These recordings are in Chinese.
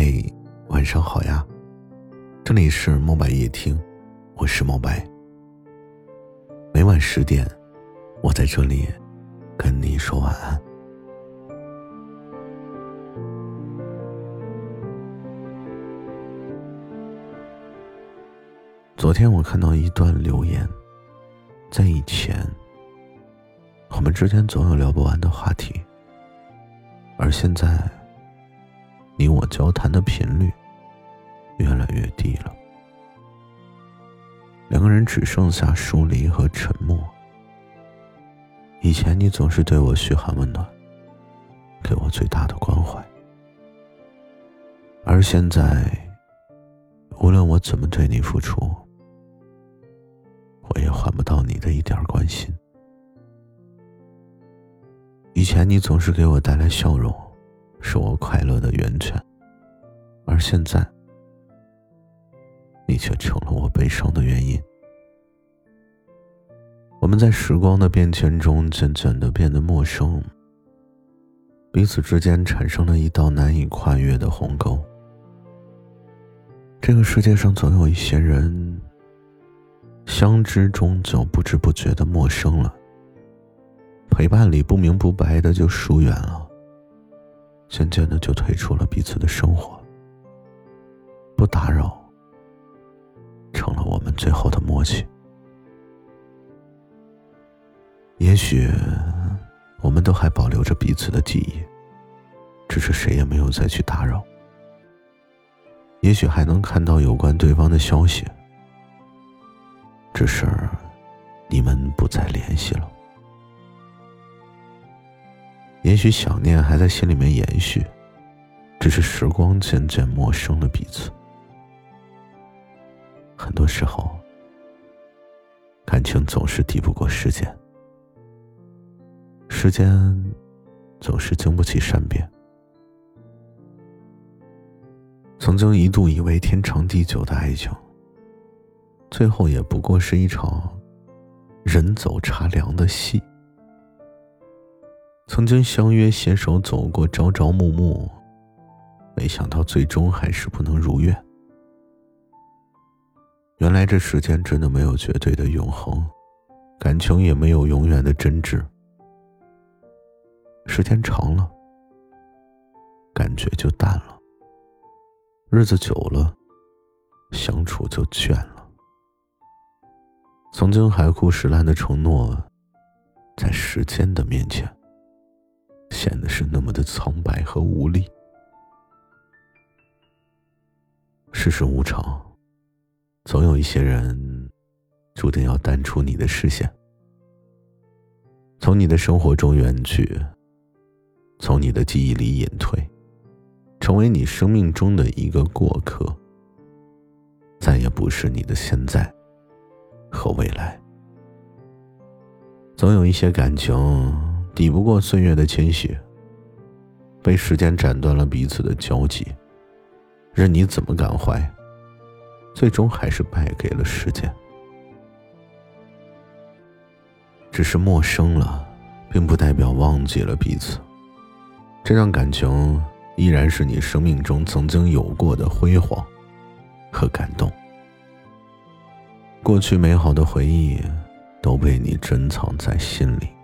嗨，晚上好呀！这里是墨白夜听，我是墨白。每晚十点，我在这里跟你说晚安。昨天我看到一段留言，在以前，我们之间总有聊不完的话题，而现在。你我交谈的频率越来越低了，两个人只剩下疏离和沉默。以前你总是对我嘘寒问暖，给我最大的关怀，而现在，无论我怎么对你付出，我也换不到你的一点关心。以前你总是给我带来笑容。是我快乐的源泉，而现在，你却成了我悲伤的原因。我们在时光的变迁中渐渐的变得陌生，彼此之间产生了一道难以跨越的鸿沟。这个世界上总有一些人，相知终就不知不觉的陌生了，陪伴里不明不白的就疏远了。渐渐的就退出了彼此的生活，不打扰，成了我们最后的默契。也许，我们都还保留着彼此的记忆，只是谁也没有再去打扰。也许还能看到有关对方的消息，只是你们不再联系了。也许想念还在心里面延续，只是时光渐渐陌生了彼此。很多时候，感情总是抵不过时间，时间总是经不起善变。曾经一度以为天长地久的爱情，最后也不过是一场人走茶凉的戏。曾经相约携手走过朝朝暮暮，没想到最终还是不能如愿。原来这世间真的没有绝对的永恒，感情也没有永远的真挚。时间长了，感觉就淡了；日子久了，相处就倦了。曾经海枯石烂的承诺，在时间的面前。显得是那么的苍白和无力。世事无常，总有一些人注定要淡出你的视线，从你的生活中远去，从你的记忆里隐退，成为你生命中的一个过客，再也不是你的现在和未来。总有一些感情。抵不过岁月的侵袭，被时间斩断了彼此的交集，任你怎么感怀，最终还是败给了时间。只是陌生了，并不代表忘记了彼此，这段感情依然是你生命中曾经有过的辉煌和感动。过去美好的回忆都被你珍藏在心里。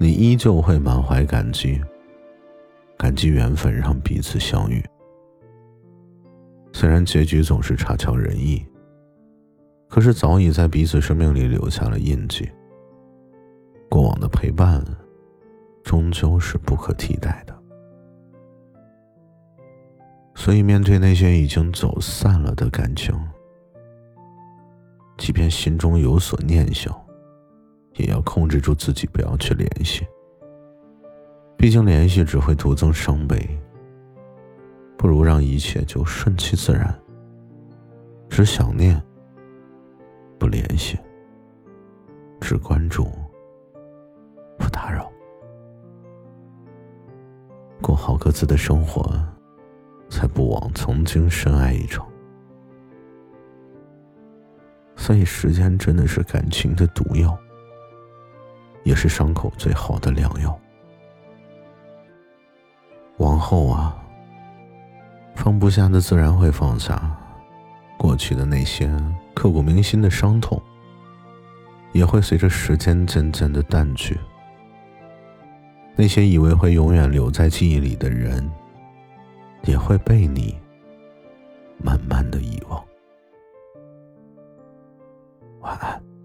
你依旧会满怀感激，感激缘分让彼此相遇。虽然结局总是差强人意，可是早已在彼此生命里留下了印记。过往的陪伴，终究是不可替代的。所以，面对那些已经走散了的感情，即便心中有所念想。也要控制住自己，不要去联系。毕竟联系只会徒增伤悲，不如让一切就顺其自然。只想念，不联系；只关注，不打扰。过好各自的生活，才不枉曾经深爱一场。所以，时间真的是感情的毒药。也是伤口最好的良药。往后啊放不下的自然会放下过去的那些刻骨铭心的伤痛也会随着时间渐渐的淡去。那些以为会永远留在记忆里的人也会被你慢慢的遗忘。晚安。